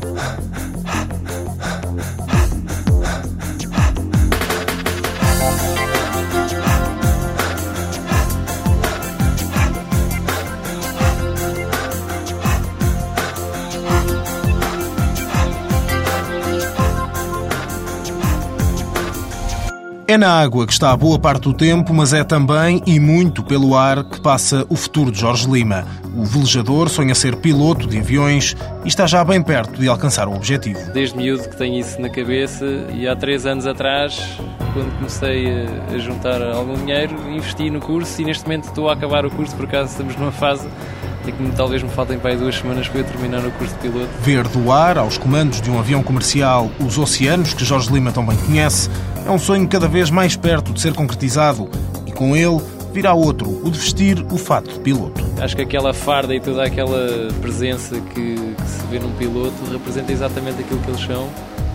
あ。É na água que está a boa parte do tempo, mas é também e muito pelo ar que passa o futuro de Jorge Lima. O velejador sonha ser piloto de aviões e está já bem perto de alcançar o objetivo. Desde miúdo que tenho isso na cabeça e há três anos atrás, quando comecei a juntar algum dinheiro, investi no curso e neste momento estou a acabar o curso, por acaso estamos numa fase e que talvez me faltem para aí duas semanas para eu terminar o curso de piloto. Ver do ar aos comandos de um avião comercial os oceanos que Jorge Lima tão bem conhece é um sonho cada vez mais perto de ser concretizado e com ele virá outro, o de vestir o fato de piloto. Acho que aquela farda e toda aquela presença que, que se vê num piloto representa exatamente aquilo que eles são.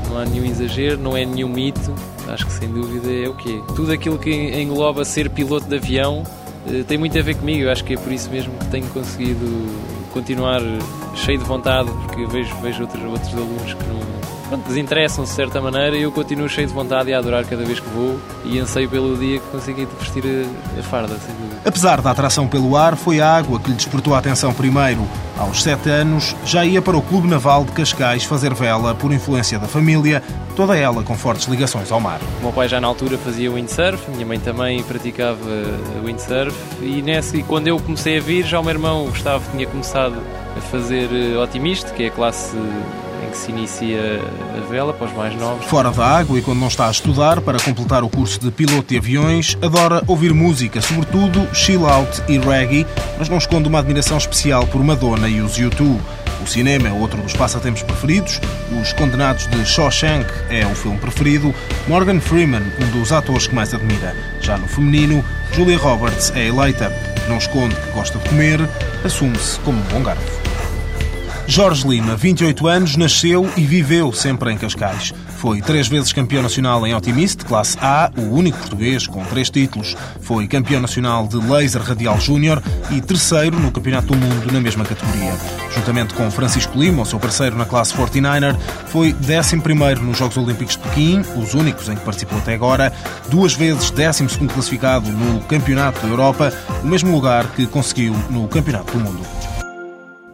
Não há nenhum exagero, não é nenhum mito. Acho que sem dúvida é o quê? Tudo aquilo que engloba ser piloto de avião eh, tem muito a ver comigo. Acho que é por isso mesmo que tenho conseguido continuar cheio de vontade, porque vejo, vejo outros, outros alunos que não pronto, desinteressam-se de certa maneira e eu continuo cheio de vontade e a adorar cada vez que vou e anseio pelo dia que consiga vestir a, a farda, sem dúvida. Apesar da atração pelo ar, foi a água que lhe despertou a atenção primeiro. Aos sete anos, já ia para o Clube Naval de Cascais fazer vela por influência da família, toda ela com fortes ligações ao mar. O meu pai já na altura fazia windsurf, minha mãe também praticava windsurf e, nesse, e quando eu comecei a vir, já o meu irmão Gustavo tinha começado a fazer eh, otimista, que é a classe em que se inicia a vela para os mais novos. Fora da água e quando não está a estudar para completar o curso de piloto de aviões, adora ouvir música, sobretudo chill out e reggae, mas não esconde uma admiração especial por Madonna e os U2. O cinema é outro dos passatempos preferidos. Os Condenados de Shawshank é o filme preferido. Morgan Freeman, um dos atores que mais admira. Já no feminino, Julia Roberts é eleita. Não esconde que gosta de comer, assume-se como um bom garfo. Jorge Lima, 28 anos, nasceu e viveu sempre em Cascais. Foi três vezes campeão nacional em Optimist, classe A, o único português com três títulos. Foi campeão nacional de Laser Radial Júnior e terceiro no Campeonato do Mundo na mesma categoria. Juntamente com Francisco Lima, o seu parceiro na classe 49er, foi 11 nos Jogos Olímpicos de Pequim, os únicos em que participou até agora, duas vezes 12 classificado no Campeonato da Europa, o mesmo lugar que conseguiu no Campeonato do Mundo.